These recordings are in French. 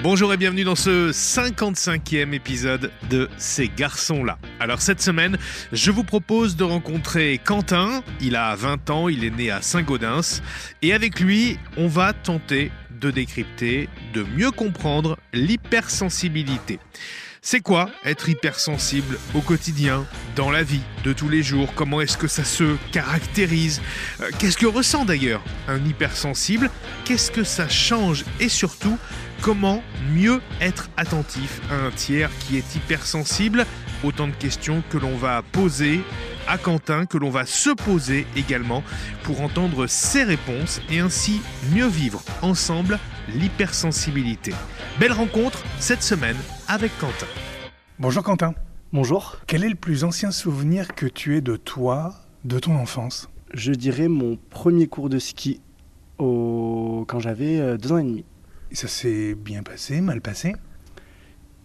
Bonjour et bienvenue dans ce 55e épisode de Ces garçons-là. Alors cette semaine, je vous propose de rencontrer Quentin. Il a 20 ans, il est né à Saint-Gaudens. Et avec lui, on va tenter de décrypter, de mieux comprendre l'hypersensibilité. C'est quoi être hypersensible au quotidien, dans la vie de tous les jours? Comment est-ce que ça se caractérise? Euh, Qu'est-ce que ressent d'ailleurs un hypersensible? Qu'est-ce que ça change? Et surtout, comment mieux être attentif à un tiers qui est hypersensible? Autant de questions que l'on va poser à Quentin, que l'on va se poser également pour entendre ses réponses et ainsi mieux vivre ensemble l'hypersensibilité. Belle rencontre cette semaine avec Quentin. Bonjour Quentin. Bonjour. Quel est le plus ancien souvenir que tu aies de toi, de ton enfance? Je dirais mon premier cours de ski au... quand j'avais euh, deux ans et demi. Ça s'est bien passé, mal passé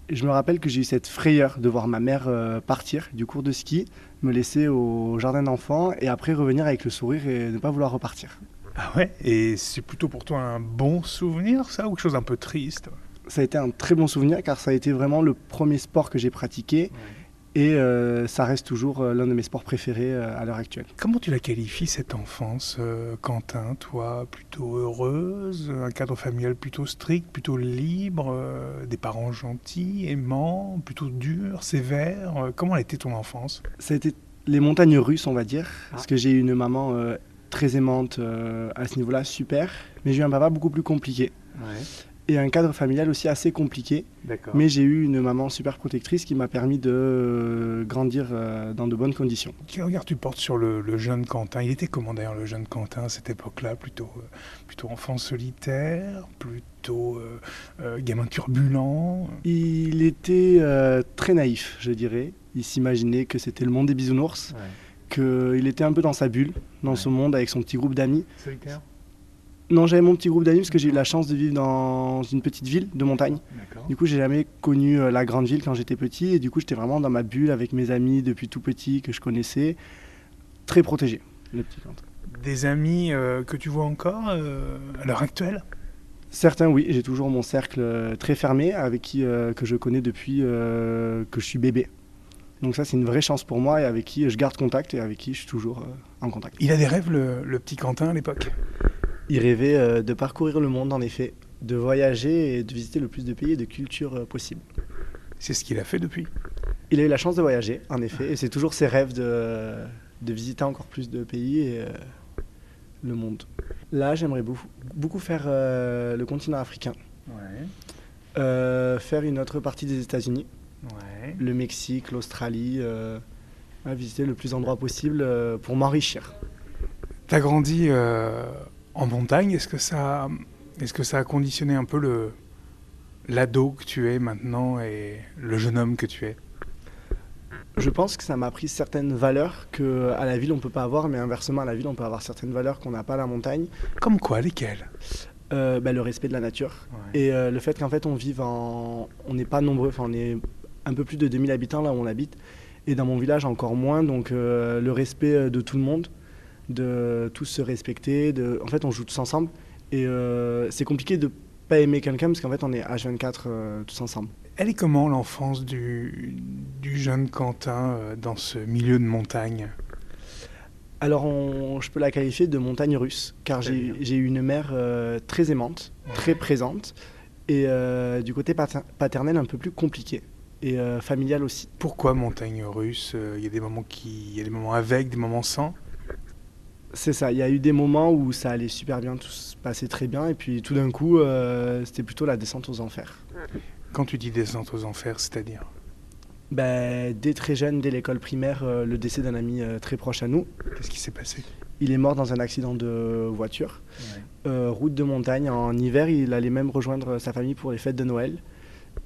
Je me rappelle que j'ai eu cette frayeur de voir ma mère euh, partir du cours de ski, me laisser au jardin d'enfants et après revenir avec le sourire et ne pas vouloir repartir. Ah ouais? Et c'est plutôt pour toi un bon souvenir, ça, ou quelque chose d'un peu triste? Ça a été un très bon souvenir car ça a été vraiment le premier sport que j'ai pratiqué. Et euh, ça reste toujours euh, l'un de mes sports préférés euh, à l'heure actuelle. Comment tu la qualifies cette enfance, Quentin Toi, plutôt heureuse, un cadre familial plutôt strict, plutôt libre, des parents gentils, aimants, plutôt durs, sévères Comment a été ton enfance? Ça a été les montagnes russes, on va dire, parce que j'ai eu une maman euh, très aimante euh, à ce niveau-là, super, mais j'ai eu un papa beaucoup plus compliqué. Et un cadre familial aussi assez compliqué, mais j'ai eu une maman super protectrice qui m'a permis de euh, grandir euh, dans de bonnes conditions. Quel regard tu portes sur le, le jeune Quentin Il était comment d'ailleurs le jeune Quentin à cette époque-là? Plutôt, euh, plutôt enfant solitaire, plutôt euh, euh, gamin turbulent? Il était euh, très naïf, je dirais. Il s'imaginait que c'était le monde des bisounours, qu'il était un peu dans sa bulle, dans Ouais. ce monde avec son petit groupe d'amis. Solitaire? Non, j'avais mon petit groupe d'amis parce que j'ai eu la chance de vivre dans une petite ville de montagne. Du coup, j'ai jamais connu euh, la grande ville quand j'étais petit et du coup, j'étais vraiment dans ma bulle avec mes amis depuis tout petit que je connaissais, très protégé. Le petit Quentin. Des amis euh, que tu vois encore euh, à l'heure actuelle? Certains, oui, j'ai toujours mon cercle très fermé avec qui que je connais depuis que je suis bébé. Donc ça, c'est une vraie chance pour moi et avec qui je garde contact et avec qui je suis toujours en contact. Il a des rêves le, le petit Quentin à l'époque? Il rêvait euh, de parcourir le monde, en effet, de voyager et de visiter le plus de pays et de cultures euh, possible. C'est ce qu'il a fait depuis. Il a eu la chance de voyager, en effet, et c'est toujours ses rêves de, de visiter encore plus de pays et euh, le monde. Là, j'aimerais beaucoup, beaucoup faire euh, le continent africain, Ouais. euh, faire une autre partie des États-Unis, Ouais. le Mexique, l'Australie, visiter le plus d'endroits possible pour m'enrichir. T'as grandi en montagne. Est-ce que ça, est-ce que ça a conditionné un peu le l'ado que tu es maintenant et le jeune homme que tu es? Je pense que ça m'a appris certaines valeurs que à la ville on peut pas avoir, mais inversement à la ville on peut avoir certaines valeurs qu'on n'a pas à la montagne. Comme quoi Lesquels Euh, bah, le respect de la nature. Et euh, le fait qu'en fait on vive en... On n'est pas nombreux, enfin on est un peu plus de 2000 habitants là où on habite. Et dans mon village encore moins, donc euh, le respect euh, de tout le monde, de tous se respecter. De... En fait on joue tous ensemble. Et euh, c'est compliqué de pas aimer quelqu'un parce qu'en fait on est H24 euh, tous ensemble. Elle est comment l'enfance du, du jeune Quentin euh, dans ce milieu de montagne? Alors on- je peux la qualifier de montagne russe, car j'ai eu une mère euh, très aimante, très présente, et du côté pater- paternel un peu plus compliqué, et familial aussi. Pourquoi montagne russe? Il y a des moments qui, il y a des moments avec, des moments sans? C'est ça, il y a eu des moments où ça allait super bien, tout se passait très bien, et puis tout d'un coup, euh, c'était plutôt la descente aux enfers. Quand tu dis descente aux enfers, c'est-à-dire? Ben, dès très jeune, dès l'école primaire, euh, le décès d'un ami euh, très proche à nous, Qu'est-ce qui s'est passé? Il est mort dans un accident de voiture, route de montagne, en hiver, il allait même rejoindre sa famille pour les fêtes de Noël.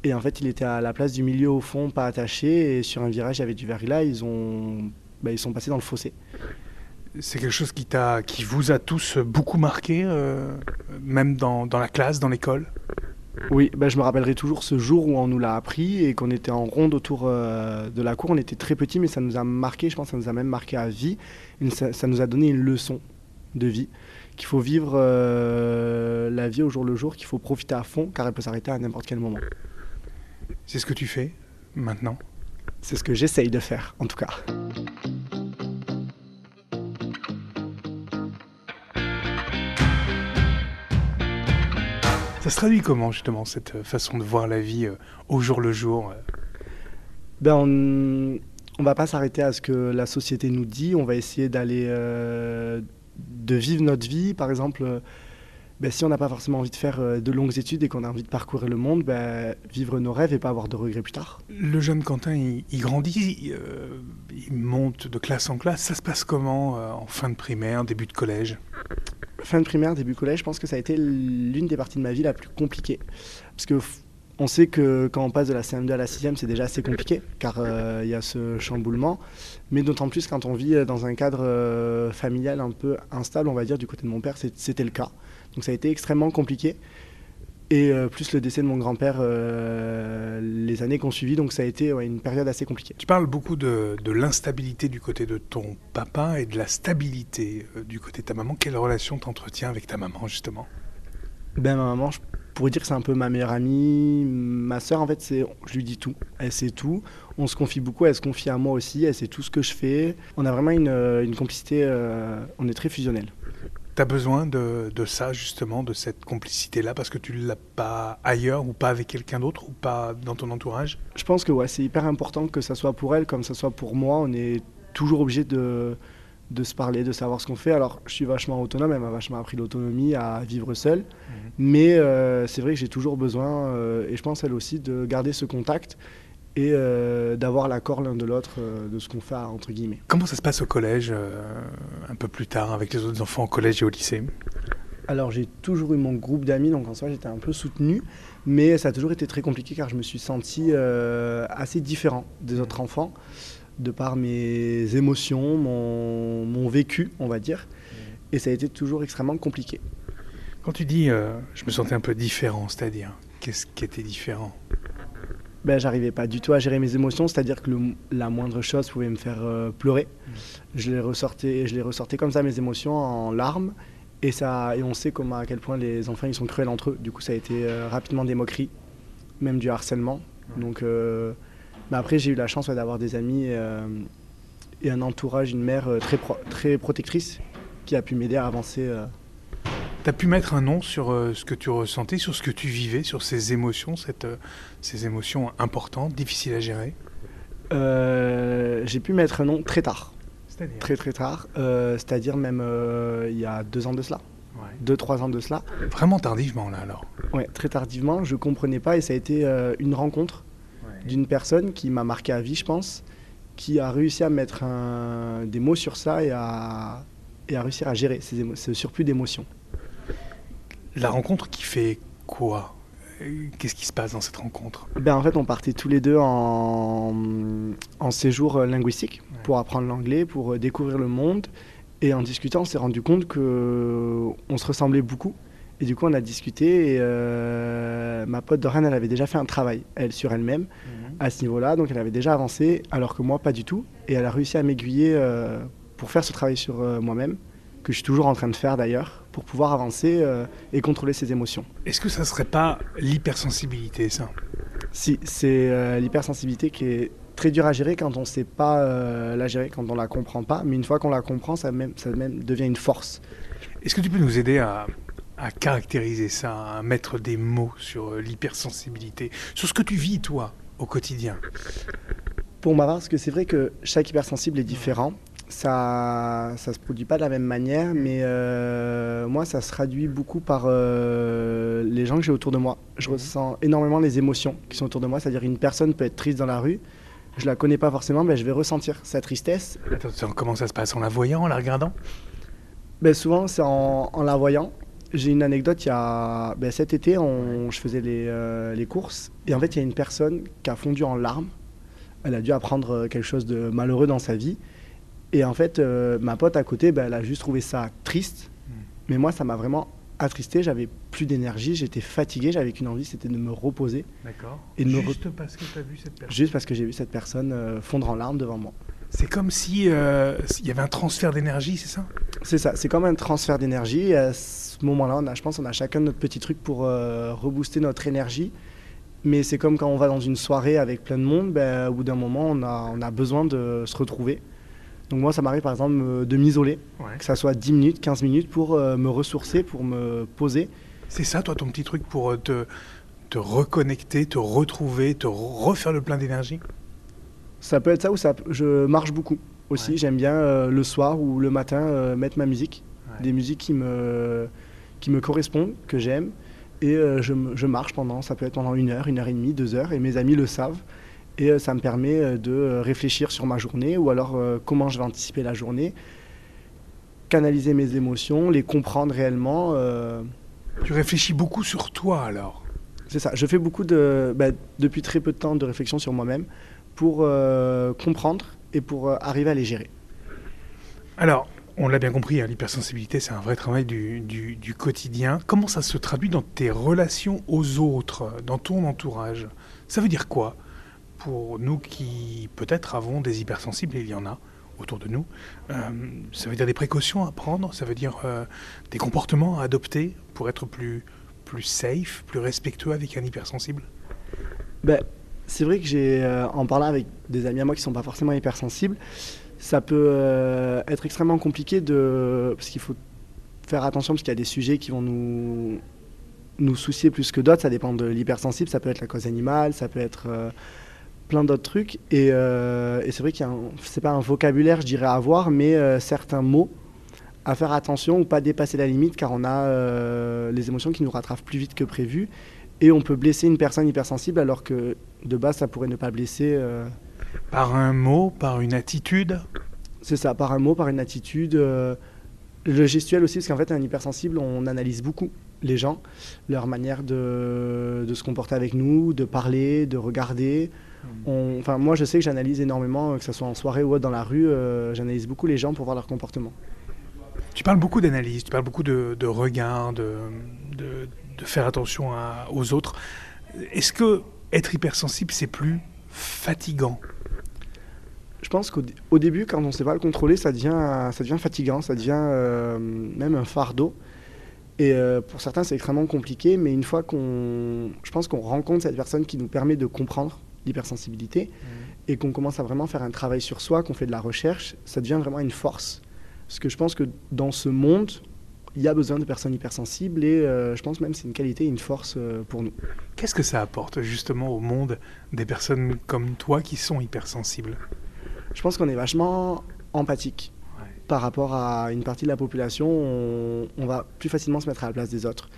Et en fait, il était à la place du milieu au fond, pas attaché, et sur un virage, il y avait du verglas, ils ont... ben, ils sont passés dans le fossé. C'est quelque chose qui, t'a, qui vous a tous beaucoup marqué, euh, même dans, dans la classe, dans l'école? Oui, ben, je me rappellerai toujours ce jour où on nous l'a appris et qu'on était en ronde autour euh, de la cour. On était très petits, mais ça nous a marqué, je pense ça nous a même marqué à vie. Une- ça, ça nous a donné une leçon de vie qu'il faut vivre euh, la vie au jour le jour, qu'il faut profiter à fond, car elle peut s'arrêter à n'importe quel moment. C'est ce que tu fais maintenant? C'est ce que j'essaye de faire, en tout cas. Ça se traduit comment justement cette façon de voir la vie euh, au jour le jour euh? Ben, on, on va pas s'arrêter à ce que la société nous dit, on va essayer d'aller euh, de vivre notre vie. Par exemple, euh, ben, si on n'a pas forcément envie de faire euh, de longues études et qu'on a envie de parcourir le monde, ben, vivre nos rêves et pas avoir de regrets plus tard. Le jeune Quentin, il, il grandit, il, euh, il monte de classe en classe. Ça se passe comment euh, en fin de primaire, début de collège? Fin de primaire, début collège, je pense que ça a été l'une des parties de ma vie la plus compliquée. Parce que on sait que quand on passe de la CM2 à la 6e, c'est déjà assez compliqué, car euh, il y a ce chamboulement. Mais d'autant plus quand on vit euh, dans un cadre euh, familial un peu instable, on va dire, du côté de mon père, c'était le cas. Donc ça a été extrêmement compliqué. Et euh, plus le décès de mon grand-père euh, les années qui ont suivi, donc ça a été ouais, une période assez compliquée. Tu parles beaucoup de, de l'instabilité du côté de ton papa et de la stabilité euh, du côté de ta maman. Quelle relation t'entretiens avec ta maman justement? Ben ma maman, je pourrais dire que c'est un peu ma meilleure amie. Ma sœur, en fait, c'est, je lui dis tout. Elle sait tout. On se confie beaucoup. Elle se confie à moi aussi. Elle sait tout ce que je fais. On a vraiment une, une complicité. on est très fusionnels. T'as besoin de, de ça justement, de cette complicité-là, parce que tu l'as pas ailleurs ou pas avec quelqu'un d'autre ou pas dans ton entourage? Je pense que ouais, c'est hyper important que ça soit pour elle comme ça soit pour moi. On est toujours obligé de, de se parler, de savoir ce qu'on fait. Alors, je suis vachement autonome. Elle m'a vachement appris l'autonomie à vivre seule. Mais euh, c'est vrai que j'ai toujours besoin, euh, et je pense elle aussi, de garder ce contact et euh, d'avoir l'accord l'un de l'autre euh, de ce qu'on fait, entre guillemets. Comment ça se passe au collège, euh, un peu plus tard, avec les autres enfants au collège et au lycée? Alors j'ai toujours eu mon groupe d'amis, donc en soi j'étais un peu soutenu, mais ça a toujours été très compliqué car je me suis senti euh, assez différent des autres enfants, de par mes émotions, mon, mon vécu, on va dire, et ça a été toujours extrêmement compliqué. Quand tu dis euh, je me sentais un peu différent, c'est-à-dire qu'est-ce qui était différent? Ben, j'arrivais pas du tout à gérer mes émotions, c'est-à-dire que le- la moindre chose pouvait me faire euh, pleurer. Je les ressortais, je les ressortais comme ça mes émotions en larmes, et ça, et on sait comment à quel point les enfants ils sont cruels entre eux. Du coup, ça a été euh, rapidement des moqueries, même du harcèlement. Donc, euh, après j'ai eu la chance ouais, d'avoir des amis euh, et un entourage, une mère très pro- très protectrice qui a pu m'aider à avancer. Euh. T'as pu mettre un nom sur euh, ce que tu ressentais, sur ce que tu vivais, sur ces émotions, cette, euh, ces émotions importantes, difficiles à gérer? Euh, j'ai pu mettre un nom très tard. C'est-à-dire? Très très tard, c'est-à-dire même il y a deux ans de cela, Ouais. deux trois ans de cela. Vraiment tardivement là alors. Ouais, très tardivement, je comprenais pas et ça a été une rencontre d'une personne qui m'a marqué à vie, je pense, qui a réussi à mettre un- des mots sur ça et à, et à réussir à gérer ces émo- ce surplus d'émotions. La rencontre qui fait quoi? Euh, Qu'est-ce qui se passe dans cette rencontre? Ben, en fait, on partait tous les deux en, en séjour euh, linguistique Ouais. pour apprendre l'anglais, pour euh, découvrir le monde. Et en discutant, on s'est rendu compte que on se ressemblait beaucoup. Et du coup, on a discuté. Et euh, ma pote Dorian, elle avait déjà fait un travail, elle, sur elle-même, à ce niveau-là. Donc, elle avait déjà avancé, alors que moi, pas du tout. Et elle a réussi à m'aiguiller euh, pour faire ce travail sur euh, moi-même, que je suis toujours en train de faire d'ailleurs, pour pouvoir avancer euh, et contrôler ses émotions. Est-ce que ça serait pas l'hypersensibilité ça? Si, c'est euh, l'hypersensibilité qui est très dure à gérer quand on ne sait pas euh, la gérer, quand on la comprend pas. Mais une fois qu'on la comprend, ça, même, ça même devient une force. Est-ce que tu peux nous aider à, à caractériser ça, à mettre des mots sur l'hypersensibilité, sur ce que tu vis toi au quotidien? Pour ma part, parce que c'est vrai que chaque hypersensible est différent. Ça ça se produit pas de la même manière, mais euh, moi, ça se traduit beaucoup par euh, les gens que j'ai autour de moi. Je Mhm. ressens énormément les émotions qui sont autour de moi. C'est-à-dire une personne peut être triste dans la rue, je la connais pas forcément, mais je vais ressentir sa tristesse Attends, comment ça se passe? En la voyant, en la regardant? Ben, souvent, c'est en, en la voyant. J'ai une anecdote, il y a, ben, cet été, on- je faisais les, euh, les courses, et en fait, il y a une personne qui a fondu en larmes. Elle a dû apprendre quelque chose de malheureux dans sa vie. Et en fait, euh, ma pote à côté, ben, elle a juste trouvé ça triste. Mm. Mais moi, ça m'a vraiment attristé. J'avais plus d'énergie, j'étais fatigué, j'avais qu'une envie, c'était de me reposer. D'accord. Et de me Juste parce que tu as vu cette personne. Juste parce que j'ai vu cette personne euh, fondre en larmes devant moi. C'est comme si euh, s'il y avait un transfert d'énergie, c'est ça? C'est ça, c'est comme un transfert d'énergie. À ce moment-là, on a, je pense qu'on a chacun notre petit truc pour rebooster notre énergie. Mais c'est comme quand on va dans une soirée avec plein de monde, ben, au bout d'un moment, on a, on a besoin de se retrouver. Donc moi, ça m'arrive par exemple euh, de m'isoler, Ouais. que ça soit 10 minutes, 15 minutes pour euh, me ressourcer, pour me poser. C'est ça, toi, ton petit truc pour euh, te, te reconnecter, te retrouver, te refaire le plein d'énergie? Ça peut être ça ou ça, je marche beaucoup aussi. Ouais. J'aime bien euh, le soir ou le matin euh, mettre ma musique, Ouais. des musiques qui me, qui me correspondent, que j'aime. Et euh, je, je marche pendant, ça peut être pendant une heure, une heure et demie, deux heures, et mes amis le savent. Et euh, ça me permet euh, de euh, réfléchir sur ma journée ou alors comment je vais anticiper la journée, canaliser mes émotions, les comprendre réellement. Tu réfléchis beaucoup sur toi alors c'est ça. Je fais beaucoup de, bah, depuis très peu de temps de réflexion sur moi-même pour euh, comprendre et pour euh, arriver à les gérer. Alors, on l'a bien compris, hein, l'hypersensibilité, c'est un vrai travail du, du- du quotidien. Comment ça se traduit dans tes relations aux autres, dans ton entourage? Ça veut dire quoi? Pour nous qui peut-être avons des hypersensibles, il y en a autour de nous euh, Ça veut dire des précautions à prendre Ça veut dire euh, des comportements à adopter pour être plus, plus safe, plus respectueux avec un hypersensible? Ben, c'est vrai que j'ai, euh, en parlant avec des amis à moi qui sont pas forcément hypersensibles, ça peut euh, être extrêmement compliqué de, parce qu'il faut faire attention parce qu'il y a des sujets qui vont nous nous soucier plus que d'autres. Ça dépend de l'hypersensible. Ça peut être la cause animale, ça peut être plein d'autres trucs. Et, euh, et c'est vrai qu'il y a, c'est pas un vocabulaire, je dirais, à avoir, mais euh, certains mots à faire attention ou pas dépasser la limite, car on a euh, les émotions qui nous rattrapent plus vite que prévu. Et on peut blesser une personne hypersensible alors que de base ça pourrait ne pas blesser. Par un mot, par une attitude? C'est ça, par un mot, par une attitude. le gestuel aussi, parce qu'en fait un hypersensible, on analyse beaucoup les gens, leur manière de, de se comporter avec nous, de parler, de regarder. On- Enfin, moi je sais que j'analyse énormément, que ce soit en soirée ou autre dans la rue, euh, j'analyse beaucoup les gens pour voir leur comportement. Tu parles beaucoup d'analyse, tu parles beaucoup de, de regard, de, de- de faire attention à- aux autres. Est-ce que être hypersensible, c'est plus fatigant? Je pense qu'au dé- au début, quand on ne sait pas le contrôler, ça devient, ça devient fatigant, ça devient euh, même un fardeau. Et euh, pour certains, c'est extrêmement compliqué, mais une fois qu'on. Je pense qu'on rencontre cette personne qui nous permet de comprendre l'hypersensibilité et qu'on commence à vraiment faire un travail sur soi, qu'on fait de la recherche, ça devient vraiment une force. Parce que je pense que dans ce monde, il y a besoin de personnes hypersensibles et euh, je pense même que c'est une qualité et une force euh, pour nous. Qu'est-ce que ça apporte justement au monde des personnes comme toi qui sont hypersensibles? Je pense qu'on est vachement empathique Ouais. par rapport à une partie de la population. On, on va plus facilement se mettre à la place des autres.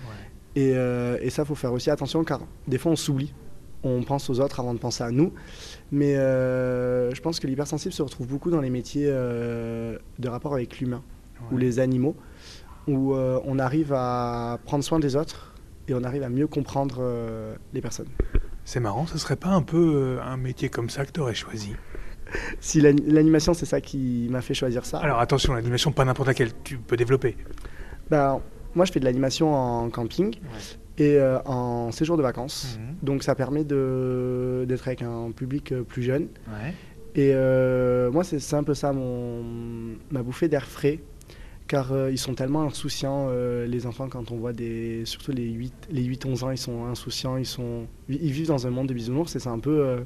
Et, euh, et ça, faut faire aussi attention car des fois on s'oublie. On pense aux autres avant de penser à nous. Mais euh, je pense que l'hypersensible se retrouve beaucoup dans les métiers euh, de rapport avec l'humain ou les animaux, où euh, on arrive à prendre soin des autres et on arrive à mieux comprendre les personnes. C'est marrant, ce serait pas un peu un métier comme ça que tu aurais choisi? Si l'ani- l'animation, c'est ça qui m'a fait choisir ça. Alors attention, l'animation, pas n'importe laquelle, tu peux développer. Ben, moi, je fais de l'animation en camping et euh, en séjour de vacances. Mhm. Donc ça permet d'être avec un public euh, plus jeune. Ouais. Et euh, moi, c'est un peu ça mon, ma bouffée d'air frais. Car euh, ils sont tellement insouciants, les enfants, quand on voit des. Surtout les 8, les 8-11 ans, ils sont insouciants, ils, sont, ils vivent dans un monde de bisounours et c'est un peu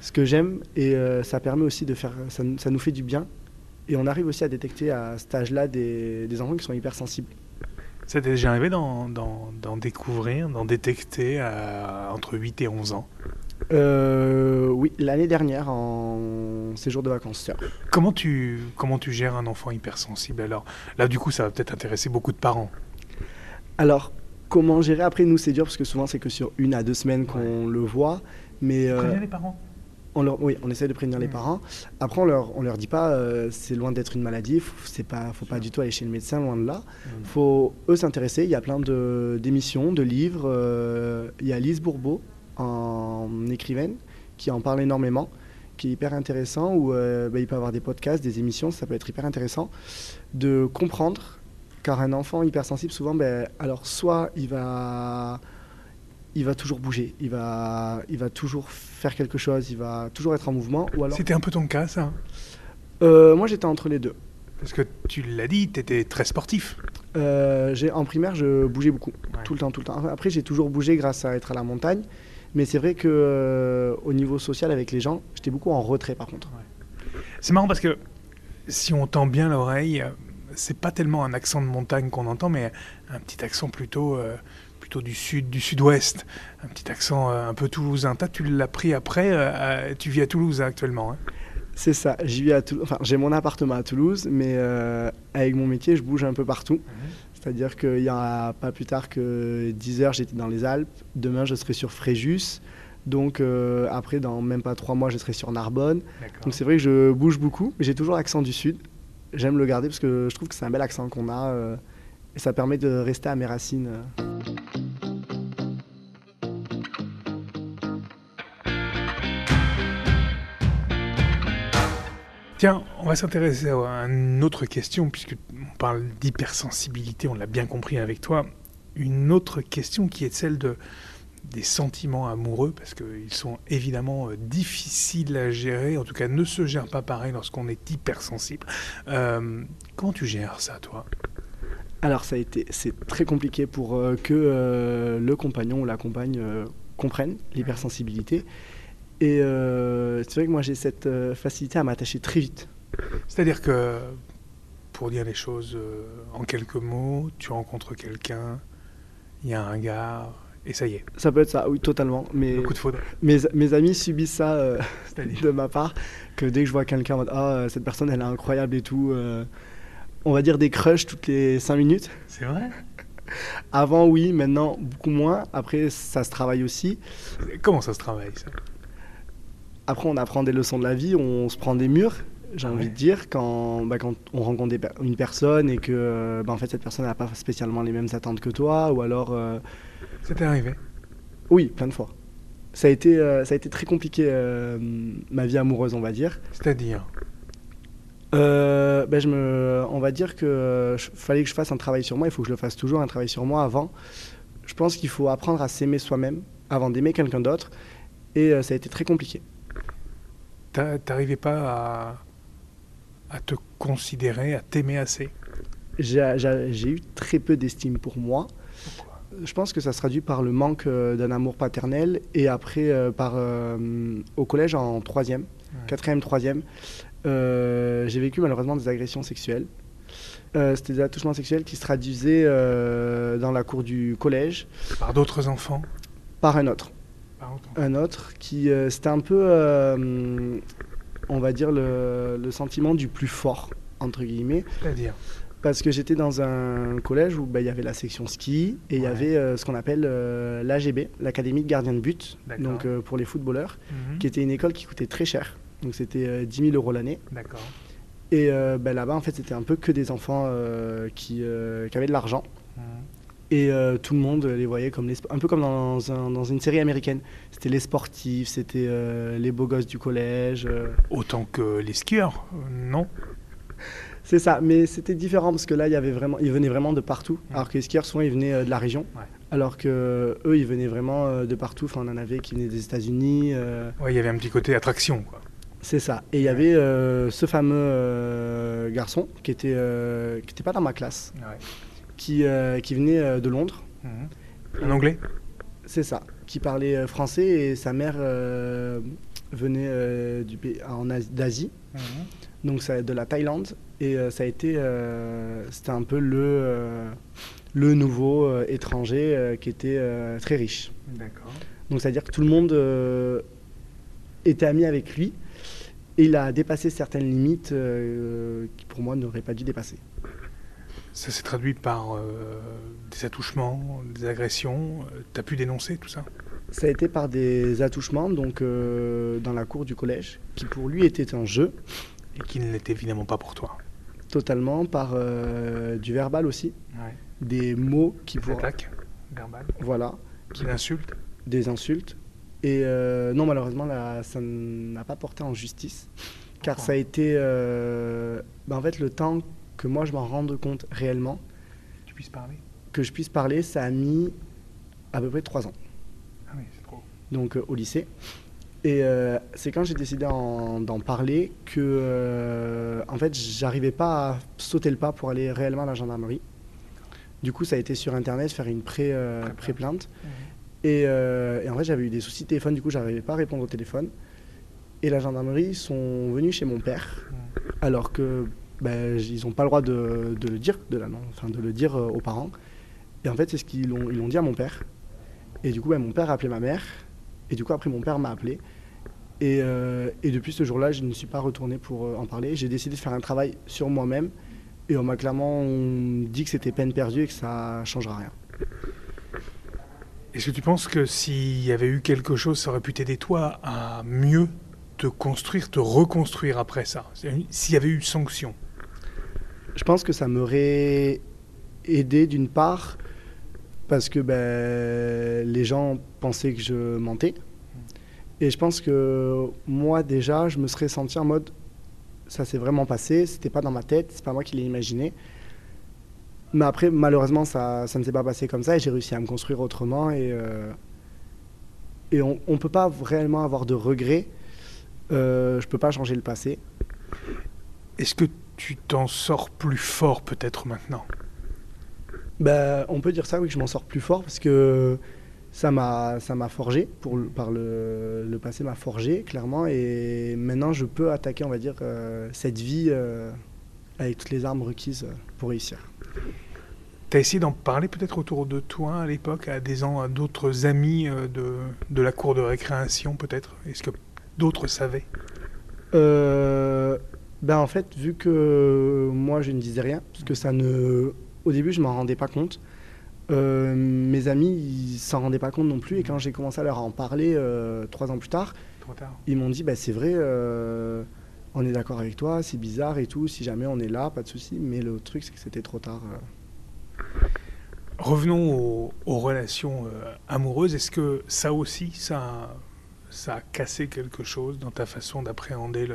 ce que j'aime. Et ça permet aussi de faire. Ça nous fait du bien. Et on arrive aussi à détecter à cet âge-là des, des enfants qui sont hypersensibles. Ça t'est déjà arrivé d'en, découvrir, d'en détecter à- entre 8 et 11 ans? Euh, oui, l'année dernière, en séjour de vacances. Comment tu, comment tu gères un enfant hypersensible alors? Là, du coup, ça va peut-être intéresser beaucoup de parents. Alors, comment gérer? Après, nous, c'est dur parce que souvent, c'est que sur une à deux semaines qu'on le voit. Mais euh, les parents? On leur, oui, on essaie de prévenir les parents. Après, on leur, on leur dit pas, euh, c'est loin d'être une maladie. C'est pas, faut pas du tout aller chez le médecin, loin de là. Faut eux s'intéresser. Il y a plein de d'émissions, de livres. euh, il y a Lise Bourbeau, en écrivaine, qui en parle énormément, qui est hyper intéressant. Où euh, bah, il peut avoir des podcasts, des émissions. Ça peut être hyper intéressant de comprendre. Car un enfant hypersensible, souvent, ben, alors soit il va, il va toujours bouger, il va, il va toujours faire quelque chose, il va toujours être en mouvement, ou alors C'était un peu ton cas, ça? Euh, moi, j'étais entre les deux. Parce que tu l'as dit, tu étais très sportif. Euh, en primaire, je bougeais beaucoup, tout le temps, tout le temps. Après, j'ai toujours bougé grâce à être à la montagne, mais c'est vrai que euh, au niveau social avec les gens, j'étais beaucoup en retrait par contre. C'est marrant parce que si on tend bien l'oreille, c'est pas tellement un accent de montagne qu'on entend, mais un petit accent plutôt, euh, plutôt du sud, du sud-ouest, un petit accent euh, un peu toulousain. Toi, tu l'as pris après, euh, à- tu vis à Toulouse hein, actuellement. hein. C'est ça. J'y vis à Toulouse. Enfin, j'ai mon appartement à Toulouse, mais euh, avec mon métier, je bouge un peu partout. C'est-à-dire qu'il y a pas plus tard que 10 heures, j'étais dans les Alpes. Demain, je serai sur Fréjus. Donc euh, après, dans même pas trois mois, je serai sur Narbonne. Donc c'est vrai que je bouge beaucoup, mais j'ai toujours l'accent du sud. J'aime le garder parce que je trouve que c'est un bel accent qu'on a euh, et ça permet de rester à mes racines. euh. Tiens, on va s'intéresser à une autre question, puisque on parle d'hypersensibilité, on l'a bien compris avec toi. Une autre question qui est celle de, des sentiments amoureux, parce qu'ils sont évidemment euh, difficiles à gérer, en tout cas ne se gèrent pas pareil lorsqu'on est hypersensible. Euh, comment tu gères ça, toi? Alors ça a été, c'est très compliqué pour euh, que euh, le compagnon ou la compagne euh, comprenne l'hypersensibilité. Et euh, c'est vrai que moi j'ai cette facilité à m'attacher très vite. C'est-à-dire que, pour dire les choses en quelques mots, tu rencontres quelqu'un, il y a un gars, et ça y est, Ça peut être ça, oui, totalement. Mais coup de foudre. mes, mes amis subissent ça de ma part, que dès que je vois quelqu'un Ah, cette personne elle est incroyable et tout, on va dire des crushs toutes les 5 minutes. C'est vrai? Avant, oui, maintenant beaucoup moins. Après, ça se travaille aussi. Comment ça se travaille, ça? Après, on apprend des leçons de la vie, on se prend des murs, j'ai Ah envie ouais. de dire, quand, bah, quand on rencontre des une personne et que bah, en fait, cette personne n'a pas spécialement les mêmes attentes que toi, ou alors. euh, Ça t'est arrivé? Oui, plein de fois. Ça a été, euh, ça a été très compliqué, euh, ma vie amoureuse, on va dire. C'est-à-dire? Euh, ben, je me, on va dire que je- fallait que je fasse un travail sur moi. Il faut que je le fasse toujours un travail sur moi avant. Je pense qu'il faut apprendre à s'aimer soi-même avant d'aimer quelqu'un d'autre. Et euh, ça a été très compliqué. T'a- T'arrivais pas à, à te considérer, à t'aimer assez? J'ai eu très peu d'estime pour moi. Pourquoi? Je pense que ça se traduit par le manque euh, d'un amour paternel et après euh, par euh, au collège en troisième, quatrième, troisième, euh, j'ai vécu malheureusement des agressions sexuelles. Euh, C'était des attouchements sexuels qui se traduisaient euh, dans la cour du collège Par d'autres enfants? Par un autre. Par autre- Un autre qui euh, c'était un peu, euh, on va dire le, le sentiment du plus fort entre guillemets. C'est-à-dire? Parce que j'étais dans un collège où bah, il y avait la section ski et il y avait euh, ce qu'on appelle euh, l'AGB, l'Académie de gardien de but, donc euh, pour les footballeurs, Mhm. qui était une école qui coûtait très cher. Donc c'était euh, 10 000 euros l'année. D'accord. Et euh, bah, là-bas, en fait, c'était un peu que des enfants euh, qui, euh, qui avaient de l'argent. Mhm. Et euh, tout le monde les voyait comme les un peu comme dans, un- dans une série américaine. C'était les sportifs, c'était euh, les beaux gosses du collège. euh. Autant que les skieurs, euh, non? C'est ça, mais c'était différent parce que là, il y avait vraiment, ils venaient vraiment de partout. Alors que les skieurs, souvent, ils venaient euh, de la région. Ouais. Alors que eux, ils venaient vraiment euh, de partout. Enfin, on en avait qui venaient des États-Unis. euh, Ouais, il y avait un petit côté attraction, quoi. C'est ça. Et il y avait euh, ce fameux euh, garçon qui était, euh, qui était pas dans ma classe, Ouais. qui, qui venait de Londres. Mhm. Un anglais C'est ça, qui parlait français et sa mère venait du pays, en Asie- d'Asie, Mhm. donc ça, de la Thaïlande. Et ça a été, c'était un peu le, le nouveau euh, étranger euh, qui était euh, très riche. D'accord. Donc c'est-à-dire que tout le monde était ami avec lui et il a dépassé certaines limites euh, qui pour moi n'auraient pas dû dépasser. Ça s'est traduit par euh, des attouchements, des agressions. Euh, T'as pu dénoncer tout ça? Ça a été par des attouchements donc euh, dans la cour du collège qui pour lui était un jeu. Et qui ne l'était évidemment pas pour toi. totalement par du verbal aussi, Ouais. des mots qui Des pour attaques verbales, voilà, des insultes. des insultes. Et euh, non, malheureusement, là, ça n'a pas porté en justice, car ça a été, euh, bah, en fait, le temps que moi je m'en rende compte réellement, Tu puisses parler? Que je puisse parler, ça a mis à peu près trois ans. Ah oui, c'est trop. Donc euh, au lycée. Et c'est quand j'ai décidé en- d'en parler que, en fait, j'arrivais pas à sauter le pas pour aller réellement à la gendarmerie. Du coup, ça a été sur Internet, faire une pré, pré-plainte. Et, euh, et en fait, j'avais eu des soucis de téléphone, du coup, j'arrivais pas à répondre au téléphone. Et la gendarmerie sont venus chez mon père, alors que ben, ils n'ont pas le droit de, le dire, de, la, non, enfin, de le dire euh, aux parents. Et en fait, c'est ce qu'ils ont, ils dit à mon père. Et du coup, ben, mon père a appelé ma mère. Et du coup, après, mon père m'a appelé. Et, euh, depuis ce jour-là, je ne suis pas retourné pour en parler. J'ai décidé de faire un travail sur moi-même. Et on m'a clairement dit que c'était peine perdue et que ça changera rien. Est-ce que tu penses que s'il y avait eu quelque chose, ça aurait pu t'aider toi à mieux te construire, te reconstruire après ça? S'il y avait eu sanction Je pense que ça m'aurait aidé d'une part parce que ben, les gens pensaient que je mentais. Et je pense que moi déjà, je me serais senti en mode ça s'est vraiment passé, c'était pas dans ma tête, c'est pas moi qui l'ai imaginé. Mais après, malheureusement, ça, ça ne s'est pas passé comme ça et j'ai réussi à me construire autrement. Et, euh, et on ne peut pas vraiment avoir de regrets. Euh, je peux pas changer le passé. Est-ce que tu t'en sors plus fort peut-être maintenant? Ben, on peut dire ça, oui, que je m'en sors plus fort parce que ça m'a, forgé, pour, le- par le, le passé m'a forgé, clairement. Et maintenant, je peux attaquer, on va dire, euh, cette vie avec toutes les armes requises pour réussir. Tu as essayé d'en parler peut-être autour de toi à l'époque, à des ans, à d'autres amis euh, de, de la cour de récréation peut-être? Est-ce que d'autres savaient? Euh, ben, en fait, vu que moi, je ne disais rien, parce que ça ne... Au début, je m'en rendais pas compte. Euh, mes amis, ils s'en rendaient pas compte non plus. Et quand j'ai commencé à leur en parler euh, trois ans plus tard, Trop tard. ils m'ont dit bah, c'est vrai, euh, on est d'accord avec toi, c'est bizarre et tout, si jamais on est là, pas de souci. Mais le truc, c'est que c'était trop tard. euh. Revenons aux, aux relations euh, amoureuses. Est-ce que ça aussi, ça, ça a cassé quelque chose dans ta façon d'appréhender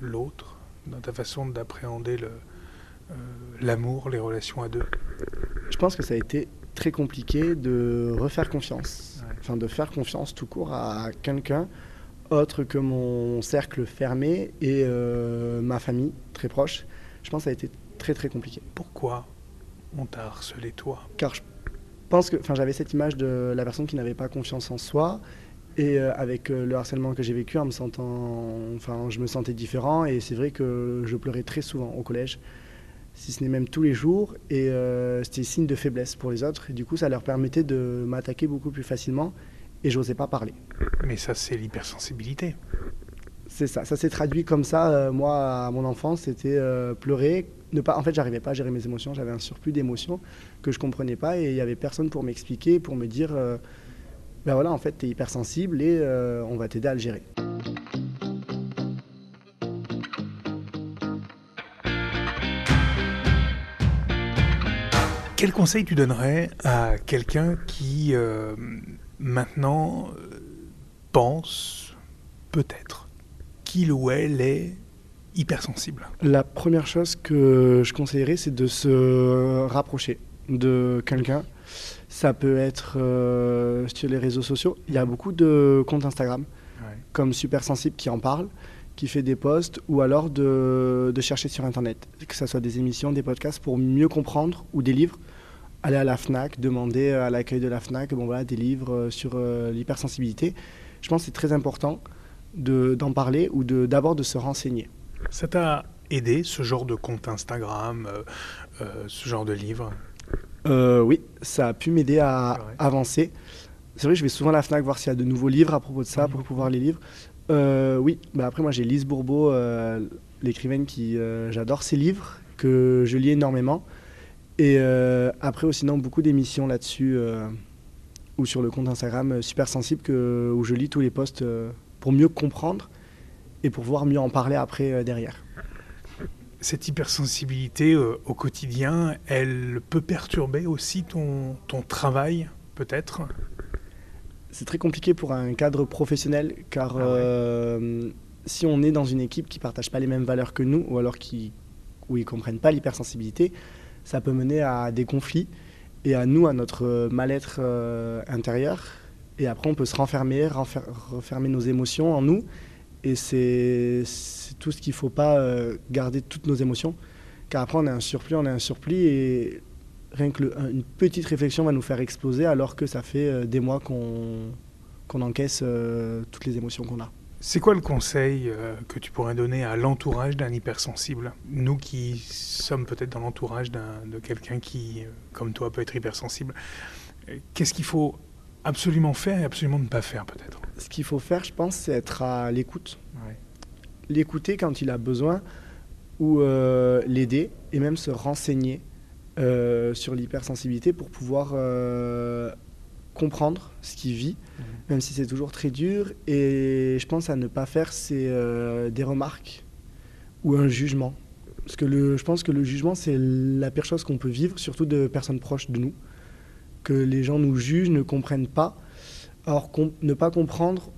l'autre, dans ta façon d'appréhender le, euh, l'amour, les relations à deux? Je pense que ça a été très compliqué de refaire confiance, Ouais. enfin de faire confiance tout court à quelqu'un autre que mon cercle fermé et euh, ma famille très proche. Je pense que ça a été très très compliqué. Pourquoi on t'a harcelé toi? Car je pense que j'avais cette image de la personne qui n'avait pas confiance en soi et euh, avec euh, le harcèlement que j'ai vécu en me sentant enfin je me sentais différent et c'est vrai que je pleurais très souvent au collège si ce n'est même tous les jours et c'était signe de faiblesse pour les autres et du coup ça leur permettait de m'attaquer beaucoup plus facilement et j'osais pas parler Mais ça, c'est l'hypersensibilité. c'est ça, ça s'est traduit comme ça. euh, moi, à mon enfance, c'était euh, pleurer. Ne pas, en fait, j'arrivais pas à gérer mes émotions. J'avais un surplus d'émotions que je comprenais pas et il y avait personne pour m'expliquer, pour me dire, euh, ben voilà, en fait, tu es hypersensible et on va t'aider à le gérer. Quel conseil tu donnerais à quelqu'un qui maintenant pense peut-être qu'il ou elle est hypersensible La première chose que je conseillerais, c'est de se rapprocher de quelqu'un. Ça peut être euh, sur les réseaux sociaux. Il y a beaucoup de comptes Instagram comme Supersensible qui en parle, qui fait des posts, ou alors de, de chercher sur Internet, que ce soit des émissions, des podcasts, pour mieux comprendre, ou des livres. Aller à la FNAC, demander à l'accueil de la FNAC bon, voilà, des livres euh, sur euh, l'hypersensibilité. Je pense que c'est très important de- d'en parler ou de- d'abord de, se renseigner. Ça t'a aidé, ce genre de compte Instagram, euh, euh, ce genre de livre? Euh, oui, ça a pu m'aider à avancer. C'est vrai, je vais souvent à la FNAC voir s'il y a de nouveaux livres à propos de ça, pour pouvoir les lire. Euh, oui, bah après moi j'ai Lise Bourbeau, euh, l'écrivaine qui euh, j'adore ses livres, que je lis énormément. Et euh, après aussi non, beaucoup d'émissions là-dessus, euh, ou sur le compte Instagram euh, super sensible, que, où je lis tous les posts euh, pour mieux comprendre et pour pouvoir mieux en parler après derrière. Cette hypersensibilité au quotidien, elle peut perturber aussi ton, ton travail, peut-être? C'est très compliqué pour un cadre professionnel car Ah ouais. si on est dans une équipe qui ne partage pas les mêmes valeurs que nous ou alors qui où ils comprennent pas l'hypersensibilité, ça peut mener à des conflits et à nous, à notre mal-être euh, intérieur Et après, on peut se renfermer, refermer nos émotions en nous. Et c'est tout ce qu'il ne faut pas euh, garder toutes nos émotions. Car après, on a un surplus, on a un surplus. Et rien que une petite réflexion va nous faire exploser alors que ça fait euh, des mois qu'on encaisse euh, toutes les émotions qu'on a. C'est quoi le conseil que tu pourrais donner à l'entourage d'un hypersensible? Nous qui sommes peut-être dans l'entourage de quelqu'un qui, comme toi, peut être hypersensible, qu'est-ce qu'il faut absolument faire et absolument ne pas faire peut-être? Ce qu'il faut faire, je pense, c'est être à l'écoute. L'écouter quand il a besoin ou euh, l'aider et même se renseigner euh, sur l'hypersensibilité pour pouvoir euh, comprendre ce qu'il vit, mhm. même si c'est toujours très dur. Et je pense à ne pas faire c'est des remarques ou un jugement. Parce que le, je pense que le jugement, c'est la pire chose qu'on peut vivre, surtout de personnes proches de nous que les gens nous jugent, ne comprennent pas. Or, ne pas comprendre,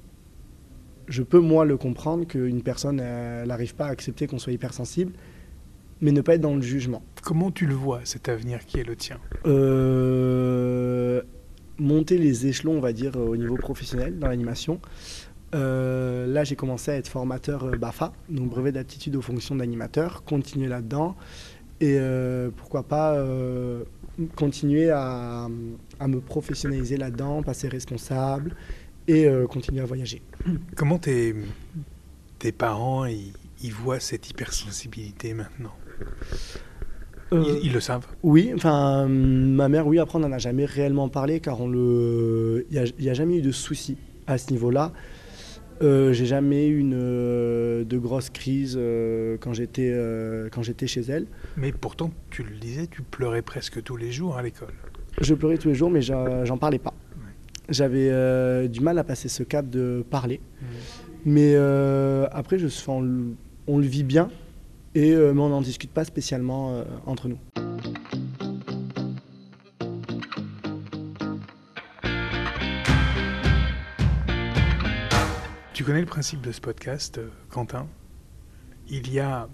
je peux moi le comprendre qu'une personne n'arrive pas à accepter qu'on soit hypersensible, mais ne pas être dans le jugement. Comment tu le vois, cet avenir qui est le tien? Euh, Monter les échelons, on va dire, au niveau professionnel dans l'animation. Euh, là, j'ai commencé à être formateur euh, BAFA, donc brevet d'aptitude aux fonctions d'animateur, continuer là-dedans. Et pourquoi pas continuer à, me professionnaliser là-dedans, passer responsable et euh, continuer à voyager. Comment tes, tes parents ils, voient cette hypersensibilité maintenant? Euh, ils, le savent Oui, enfin, ma mère, oui, après on n'en a jamais réellement parlé car on le, il n'y a, a, jamais eu de soucis à ce niveau-là. Euh, j'ai jamais eu une, euh, de grosses crises euh, quand j'étais quand j'étais chez elle. Mais pourtant, tu le disais, tu pleurais presque tous les jours à l'école. Je pleurais tous les jours, mais j'en parlais pas. J'avais du mal à passer ce cap de parler. Mmh. Mais après, je, on, on, le vit bien, et, mais on n'en discute pas spécialement entre nous. Tu connais le principe de ce podcast, euh, Quentin? Il y a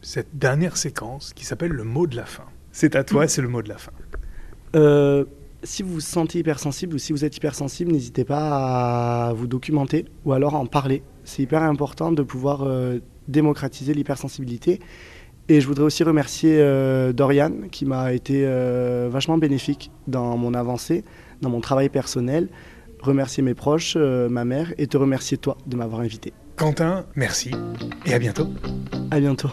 cette dernière séquence qui s'appelle le mot de la fin. C'est à toi, c'est le mot de la fin. Euh, si vous vous sentez hypersensible ou si vous êtes hypersensible, n'hésitez pas à vous documenter ou alors à en parler. C'est hyper important de pouvoir euh, démocratiser l'hypersensibilité. Et je voudrais aussi remercier Dorian qui m'a été vachement bénéfique dans mon avancée, dans mon travail personnel remercier mes proches, euh, ma mère, et te remercier toi de m'avoir invité. Quentin, merci et à bientôt. À bientôt.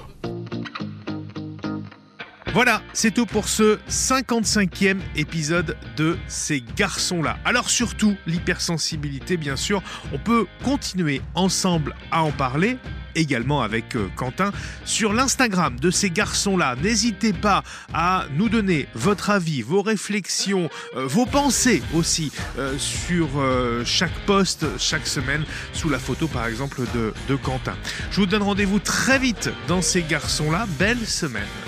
Voilà, c'est tout pour ce 55e épisode de Ces garçons-là. Alors surtout, l'hypersensibilité, bien sûr, on peut continuer ensemble à en parler également avec euh, Quentin sur l'Instagram de ces garçons-là. N'hésitez pas à nous donner votre avis, vos réflexions, euh, vos pensées aussi euh, sur chaque post chaque semaine sous la photo par exemple de, de Quentin. Je vous donne rendez-vous très vite dans ces garçons-là. Belle semaine.